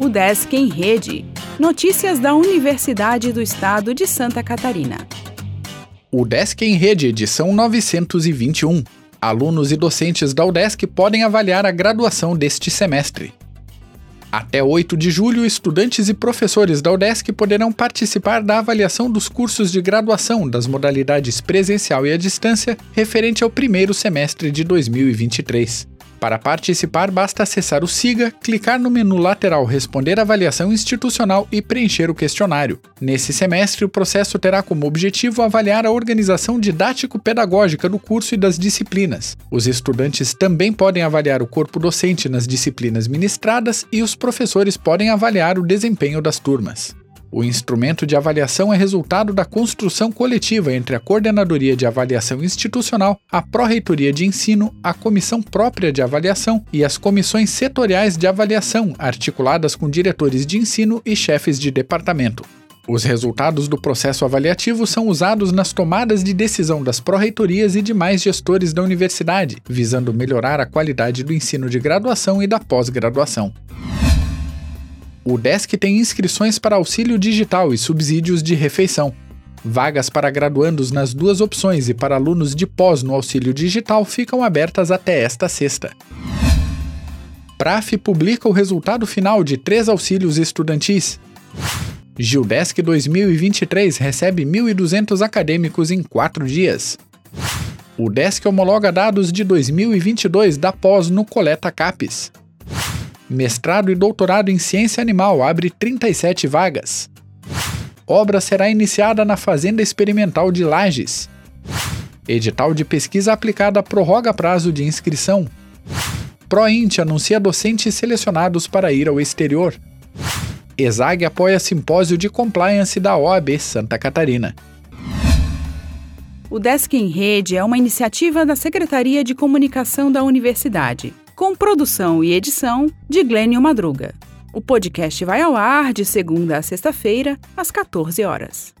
O Desk em Rede. Notícias da Universidade do Estado de Santa Catarina. O Desk em Rede, edição 921. Alunos e docentes da UDESC podem avaliar a graduação deste semestre. Até 8 de julho, estudantes e professores da UDESC poderão participar da avaliação dos cursos de graduação das modalidades presencial e à distância referente ao primeiro semestre de 2023. Para participar, basta acessar o SIGA, clicar no menu lateral Responder avaliação institucional e preencher o questionário. Nesse semestre, o processo terá como objetivo avaliar a organização didático-pedagógica do curso e das disciplinas. Os estudantes também podem avaliar o corpo docente nas disciplinas ministradas e os professores podem avaliar o desempenho das turmas. O instrumento de avaliação é resultado da construção coletiva entre a Coordenadoria de Avaliação Institucional, a Pró-Reitoria de Ensino, a Comissão Própria de Avaliação e as comissões setoriais de avaliação, articuladas com diretores de ensino e chefes de departamento. Os resultados do processo avaliativo são usados nas tomadas de decisão das pró-reitorias e demais gestores da universidade, visando melhorar a qualidade do ensino de graduação e da pós-graduação. O DESC tem inscrições para auxílio digital e subsídios de refeição. Vagas para graduandos nas duas opções e para alunos de pós no auxílio digital ficam abertas até esta sexta. PRAF publica o resultado final de três auxílios estudantis. Gildesc 2023 recebe 1.200 acadêmicos em quatro dias. O DESC homologa dados de 2022 da pós no Coleta CAPES. Mestrado e doutorado em ciência animal abre 37 vagas. Obra será iniciada na Fazenda Experimental de Lages. Edital de pesquisa aplicada prorroga prazo de inscrição. ProInt anuncia docentes selecionados para ir ao exterior. ESAG apoia simpósio de compliance da OAB Santa Catarina. O Desk em Rede é uma iniciativa da Secretaria de Comunicação da Universidade com produção e edição de Glênio Madruga. O podcast vai ao ar de segunda a sexta-feira, às 14 horas.